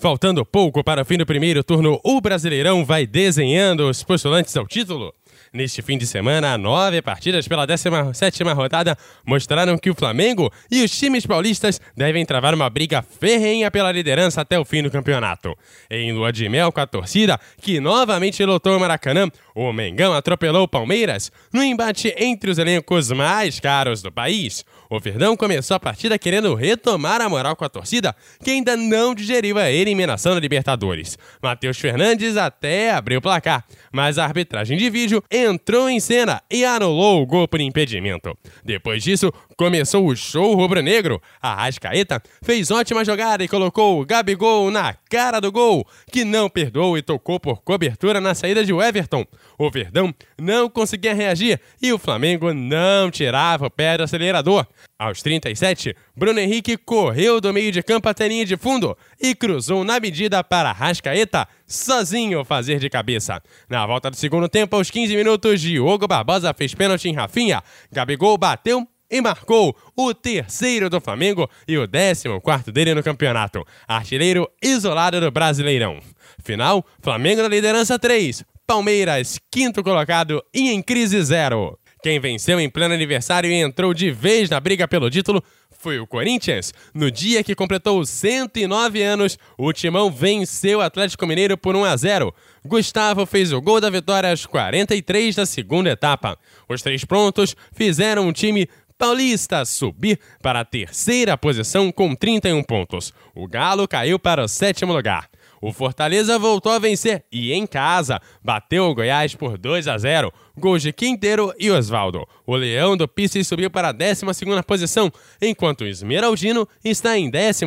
Faltando pouco para o fim do primeiro turno, o Brasileirão vai desenhando os postulantes ao título. Neste fim de semana, nove partidas pela 17 rodada mostraram que o Flamengo e os times paulistas devem travar uma briga ferrenha pela liderança até o fim do campeonato. Em lua de mel com a torcida, que novamente lotou o Maracanã, o Mengão atropelou o Palmeiras no embate entre os elencos mais caros do país. O Verdão começou a partida querendo retomar a moral com a torcida, que ainda não digeriu a eliminação da Libertadores. Matheus Fernandes até abriu o placar, mas a arbitragem de vídeo entrou em cena e anulou o gol por impedimento. Depois disso, começou o show rubro-negro. A Rascaeta fez ótima jogada e colocou o Gabigol na cara do gol, que não perdoou e tocou por cobertura na saída de Everton. O Verdão não conseguia reagir e o Flamengo não tirava o pé do acelerador. Aos 37, Bruno Henrique correu do meio de campo até linha de fundo e cruzou na medida para Rascaeta sozinho fazer de cabeça. Na volta do segundo tempo, aos 15 minutos, Diogo Barbosa fez pênalti em Rafinha. Gabigol bateu e marcou o terceiro do Flamengo e o décimo quarto dele no campeonato. Artilheiro isolado do Brasileirão. Final, Flamengo na liderança 3, Palmeiras quinto colocado e em crise 0. Quem venceu em pleno aniversário e entrou de vez na briga pelo título foi o Corinthians. No dia que completou 109 anos, o Timão venceu o Atlético Mineiro por 1 a 0. Gustavo fez o gol da vitória aos 43 da segunda etapa. Os três prontos fizeram um time paulista subir para a terceira posição com 31 pontos. O Galo caiu para o sétimo lugar. O Fortaleza voltou a vencer e em casa bateu o Goiás por 2 a 0. Gols de Quinteiro e Osvaldo. O Leão do Pisces subiu para a 12 posição, enquanto o Esmeraldino está em 13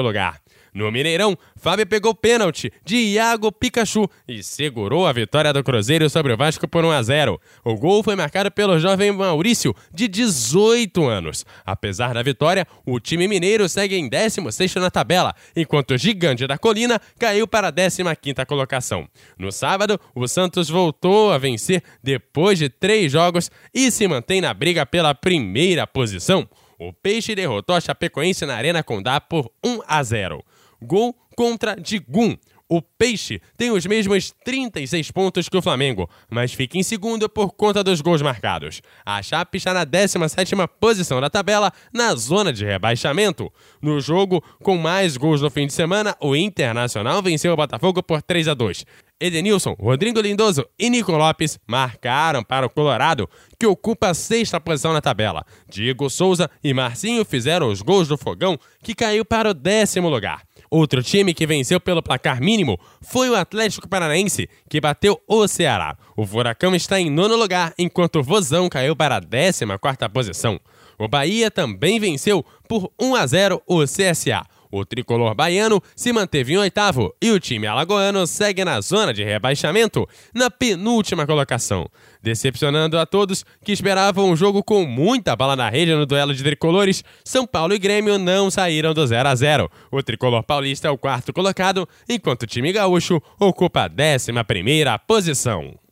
lugar. No Mineirão, Fábio pegou pênalti de Iago Pikachu e segurou a vitória do Cruzeiro sobre o Vasco por 1 a 0. O gol foi marcado pelo jovem Maurício, de 18 anos. Apesar da vitória, o time mineiro segue em 16º na tabela, enquanto o gigante da colina caiu para a 15ª colocação. No sábado, o Santos voltou a vencer depois de três jogos e se mantém na briga pela primeira posição. O Peixe derrotou a Chapecoense na Arena Condá por 1 a 0. Gol contra Digum. O Peixe tem os mesmos 36 pontos que o Flamengo, mas fica em segundo por conta dos gols marcados. A Chape está na 17ª posição da tabela, na zona de rebaixamento. No jogo, com mais gols no fim de semana, o Internacional venceu o Botafogo por 3 a 2. Edenilson, Rodrigo Lindoso e Nico Lopes marcaram para o Colorado, que ocupa a sexta posição na tabela. Diego Souza e Marcinho fizeram os gols do Fogão, que caiu para o décimo lugar. Outro time que venceu pelo placar mínimo foi o Atlético Paranaense, que bateu o Ceará. O Furacão está em nono lugar, enquanto o Vozão caiu para a 14 quarta posição. O Bahia também venceu por 1 a 0 o CSA. O tricolor baiano se manteve em oitavo e o time alagoano segue na zona de rebaixamento, na penúltima colocação, decepcionando a todos que esperavam um jogo com muita bala na rede no duelo de tricolores. São Paulo e Grêmio não saíram do 0 a 0. O tricolor paulista é o quarto colocado, enquanto o time gaúcho ocupa a décima primeira posição.